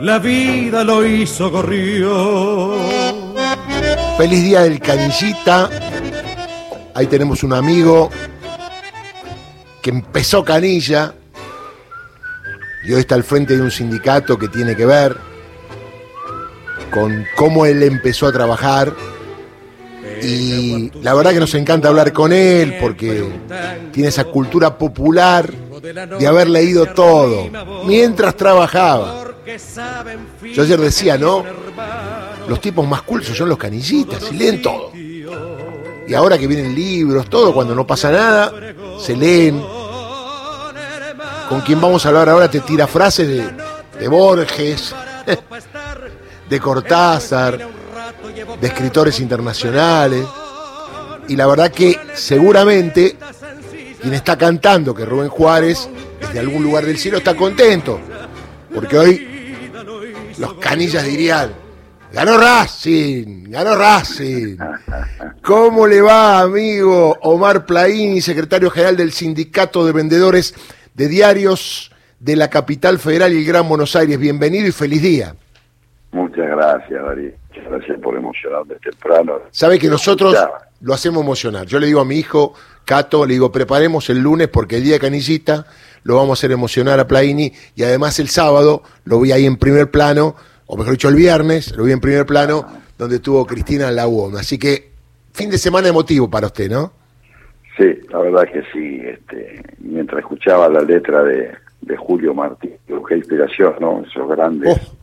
La vida lo hizo corrió. Feliz día del canillita. Ahí tenemos un amigo que empezó canilla y hoy está al frente de un sindicato que tiene que ver con cómo él empezó a trabajar. Y la verdad que nos encanta hablar con él porque tiene esa cultura popular de haber leído todo mientras trabajaba. Yo ayer decía, ¿no? Los tipos más cultos son los canillitas y leen todo. Y ahora que vienen libros, todo, cuando no pasa nada, se leen. Con quien vamos a hablar ahora te tira frases de, de Borges, de Cortázar, de escritores internacionales. Y la verdad que seguramente quien está cantando que Rubén Juárez, desde algún lugar del cielo, está contento. Porque hoy los canillas dirían, ganó Racing, ganó Racing. ¿Cómo le va, amigo Omar Plaini, secretario general del Sindicato de Vendedores de Diarios de la Capital Federal y el Gran Buenos Aires? Bienvenido y feliz día. Muchas gracias, Darío. Muchas gracias por emocionarme temprano. Sabe que nosotros lo hacemos emocionar. Yo le digo a mi hijo, Cato, le digo, preparemos el lunes porque el día de canillita lo vamos a hacer emocionar a Plaini y además el sábado lo vi ahí en primer plano, o mejor dicho el viernes, lo vi en primer plano, donde tuvo Cristina en la UOM. Así que fin de semana emotivo para usted, ¿no? Sí, la verdad que sí. Este, mientras escuchaba la letra de, de Julio Martí, qué inspiración, ¿no? Esos grandes... Oh.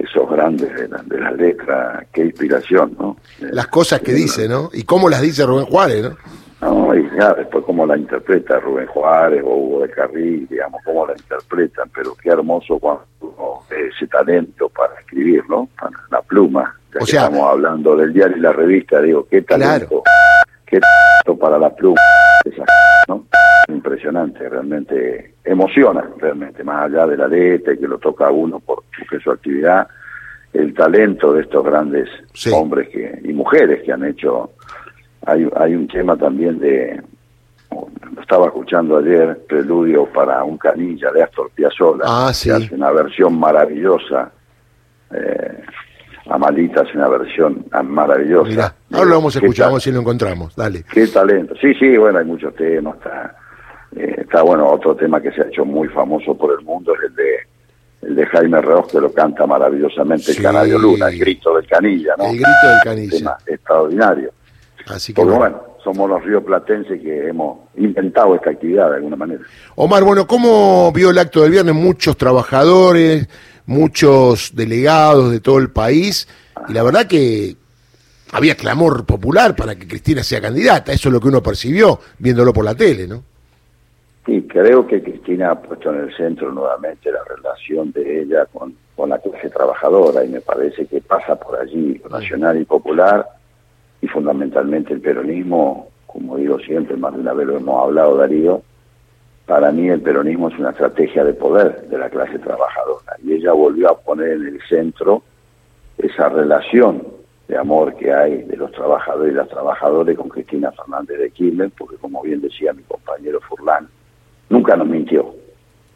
Esos grandes de la, de la letra, qué inspiración, ¿no? Las cosas que dice, ¿no? Y cómo las dice Rubén Juárez, ¿no? No, y ya después cómo la interpreta Rubén Juárez o Hugo de Carril, digamos, cómo la interpretan, pero qué hermoso cuando ese talento para escribir, ¿no? Para la pluma. Ya o sea, estamos hablando del diario y la revista, digo, qué talento, qué talento para la pluma, esa. Impresionante, realmente emociona, realmente, más allá de la letra y que lo toca a uno por, porque su actividad, el talento de estos grandes hombres que, y mujeres que han hecho hay, hay un tema también de, lo estaba escuchando ayer, Preludio para un canilla de Astor Piazzolla, ah, que hace una versión maravillosa. Eh, Amalita hace una versión maravillosa. Mirá, ahora lo vamos a escuchar, si lo encontramos, dale. Qué talento. Sí, sí, bueno, hay muchos temas, está, eh, está bueno, otro tema que se ha hecho muy famoso por el mundo es el de el de Jaime Reos que lo canta maravillosamente el Canario Luna, el grito del canilla, ¿no? El grito del canilla. tema extraordinario. Así que bueno. somos los ríos platenses que hemos inventado esta actividad de alguna manera. Omar, bueno, ¿cómo vio el acto del viernes? Muchos trabajadores, muchos delegados de todo el país, y la verdad que había clamor popular para que Cristina sea candidata, eso es lo que uno percibió viéndolo por la tele, ¿no? Sí, creo que Cristina ha puesto en el centro nuevamente la relación de ella con, con la clase trabajadora y me parece que pasa por allí, nacional y popular, y fundamentalmente el peronismo, como digo siempre, más de una vez lo hemos hablado Darío, para mí el peronismo es una estrategia de poder de la clase trabajadora y ella volvió a poner en el centro esa relación de amor que hay de los trabajadores y las trabajadoras con Cristina Fernández de Kirchner, porque como bien decía mi compañero Furlán, nunca nos mintió.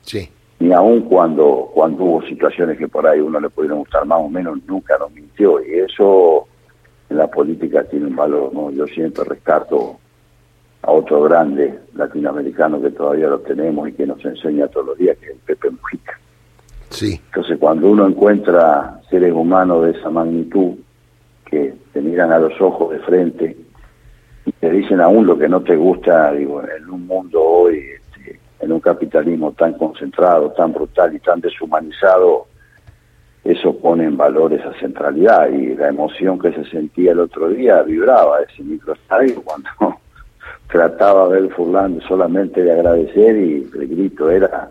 Sí. Ni aun cuando, cuando hubo situaciones que por ahí uno le pudieron gustar más o menos, nunca nos mintió. Y eso la política tiene un valor, ¿no? Yo siempre rescato a otro grande latinoamericano que todavía lo tenemos y que nos enseña todos los días, que es el Pepe Mujica. Sí. Entonces, cuando uno encuentra seres humanos de esa magnitud, que te miran a los ojos de frente y te dicen aún lo que no te gusta, digo, en un mundo hoy, en capitalismo tan concentrado, tan brutal y tan deshumanizado, eso pone en valor esa centralidad y la emoción que se sentía el otro día vibraba ese microestadio cuando trataba de ver Furlán solamente de agradecer y el grito era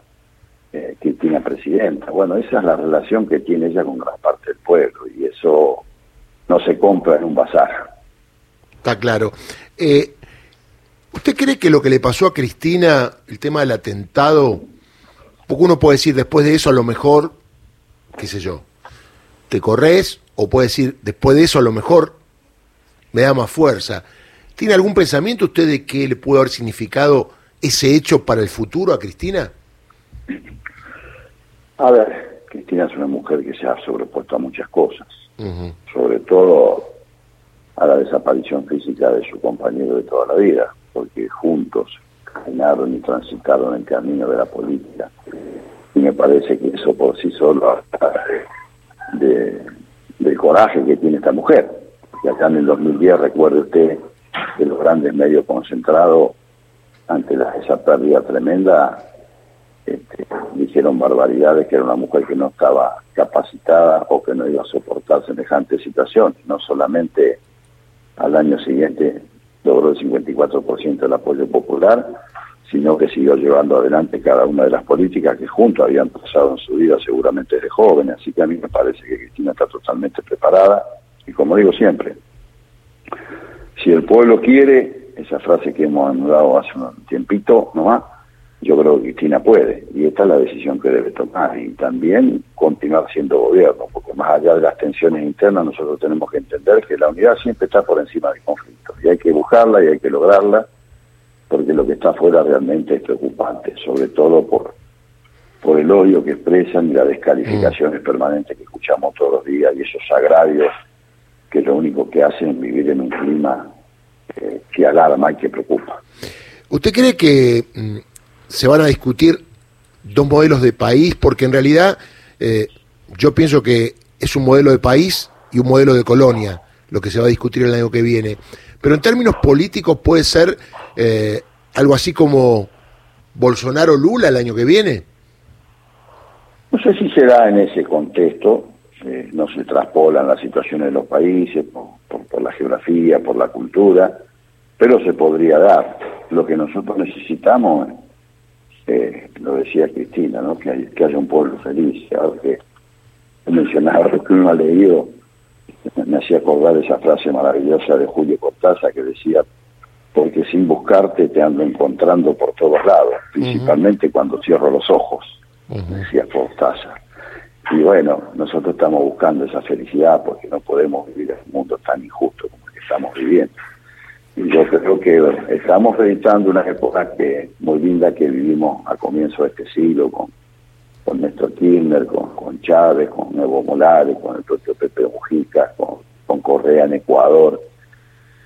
eh, Cristina Presidenta. Bueno, esa es la relación que tiene ella con gran parte del pueblo y eso no se compra en un bazar. Está claro. Eh, ¿Usted cree que lo que le pasó a Cristina, el tema del atentado, porque uno puede decir después de eso a lo mejor qué sé yo, te corres o puede decir, después de eso a lo mejor me da más fuerza. ¿Tiene algún pensamiento usted de qué le puede haber significado ese hecho para el futuro a Cristina? A ver, Cristina es una mujer que se ha sobrepuesto a muchas cosas, sobre todo a la desaparición física de su compañero de toda la vida, porque juntos caminaron y transitaron el camino de la política. Y me parece que eso por sí solo de, del coraje que tiene esta mujer. Y acá en el 2010, recuerde usted, que los grandes medios concentrados, ante la, esa pérdida tremenda, este, dijeron barbaridades que era una mujer que no estaba capacitada o que no iba a soportar semejante situación. No solamente al año siguiente logró el 54% del apoyo popular, sino que siguió llevando adelante cada una de las políticas que juntos habían pasado en su vida seguramente de joven. Así que a mí me parece que Cristina está totalmente preparada y como digo siempre, si el pueblo quiere, esa frase que hemos anulado hace un tiempito nomás, yo creo que Cristina puede, y esta es la decisión que debe tomar, y también continuar siendo gobierno, porque más allá de las tensiones internas, nosotros tenemos que entender que la unidad siempre está por encima del conflicto, y hay que buscarla y hay que lograrla, porque lo que está afuera realmente es preocupante, sobre todo por, por el odio que expresan y las descalificaciones mm. permanentes que escuchamos todos los días, y esos agravios que lo único que hacen es vivir en un clima eh, que alarma y que preocupa. ¿Usted cree que mm, se van a discutir dos modelos de país, porque en realidad eh, yo pienso que es un modelo de país y un modelo de colonia lo que se va a discutir el año que viene. Pero en términos políticos puede ser eh, algo así como Bolsonaro-Lula el año que viene. No sé si será en ese contexto, eh, no se traspolan las situaciones de los países por la geografía, por la cultura, pero se podría dar. Lo que nosotros necesitamos eh, lo decía Cristina, ¿no? que, haya un pueblo feliz. Ahora que mencionaba lo que uno ha leído, me hacía acordar esa frase maravillosa de Julio Cortázar que decía, porque sin buscarte te ando encontrando por todos lados, principalmente cuando cierro los ojos, decía Cortázar. Y bueno, nosotros estamos buscando esa felicidad porque no podemos vivir en un mundo tan injusto como el que estamos viviendo. Yo creo que estamos reeditando una época que muy linda que vivimos a comienzo de este siglo con, con Néstor Kirchner, con, Chávez, con Evo Morales, con el propio Pepe Mujica, con, con Correa en Ecuador.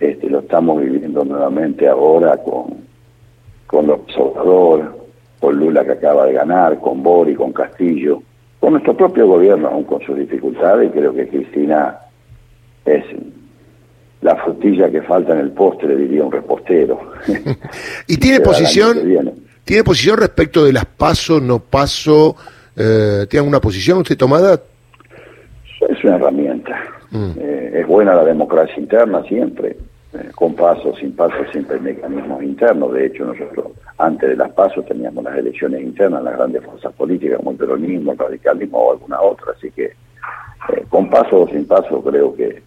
Este, lo estamos viviendo nuevamente ahora con, con los Obrador, con Lula que acaba de ganar, con Bori, con Castillo, con nuestro propio gobierno, aún con sus dificultades, y creo que Cristina es la frutilla que falta en el postre, diría un repostero. ¿Y tiene posición, tiene posición respecto de las paso, no paso? Eh, ¿Tiene alguna posición usted tomada? Es una herramienta. Mm. Eh, es buena la democracia interna siempre. Eh, con pasos, sin pasos, siempre hay mecanismos internos. De hecho, nosotros antes de las pasos teníamos las elecciones internas, las grandes fuerzas políticas como el peronismo, el radicalismo o alguna otra. Así que eh, con paso o sin paso creo que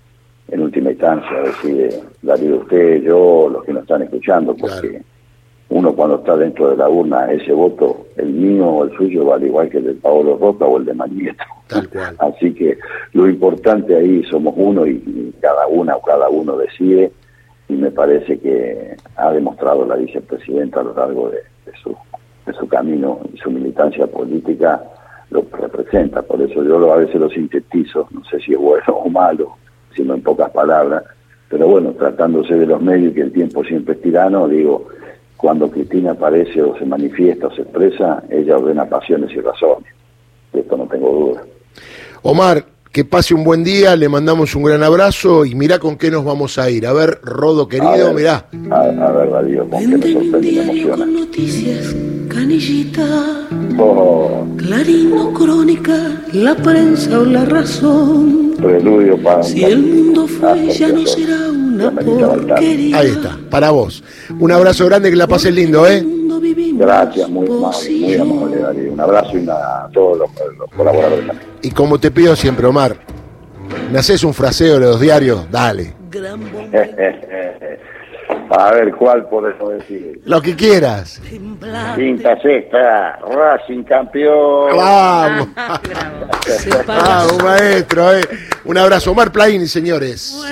en última instancia decide Darío usted, yo, los que nos están escuchando, porque uno cuando está dentro de la urna, ese voto, el mío o el suyo, vale igual que el de Paolo Roca o el de Manieto. Así que lo importante ahí somos uno y, cada una o cada uno decide y me parece que ha demostrado la vicepresidenta a lo largo de, su, de su camino y su militancia política lo representa. Por eso yo a veces lo sintetizo, no sé si es bueno o malo, sino en pocas palabras, pero bueno, tratándose de los medios y que el tiempo siempre es tirano, digo, cuando Cristina aparece o se manifiesta o se expresa, ella ordena pasiones y razones. De esto no tengo duda. Omar, que pase un buen día, le mandamos un gran abrazo y mirá con qué nos vamos a ir. A ver, Rodo querido, mirá. A, ver, Radio, con qué me sorprende, Con noticias, canillita, oh. Clarino, crónica, la prensa o la razón. Preludio para si el mundo fue, ya no será una porquería. Ahí está, para vos. Un abrazo grande, que la pases lindo, ¿eh? Gracias, muy, muy amable, Darío. Un abrazo y a todos los, colaboradores Y como te pido siempre, Omar, ¿me haces un fraseo de los diarios? Dale. a ver, ¿cuál podemos decir? Lo que quieras. Quinta, sexta, Racing campeón. Vamos. Vamos, maestro. Eh. Un abrazo. Omar Plaini, señores.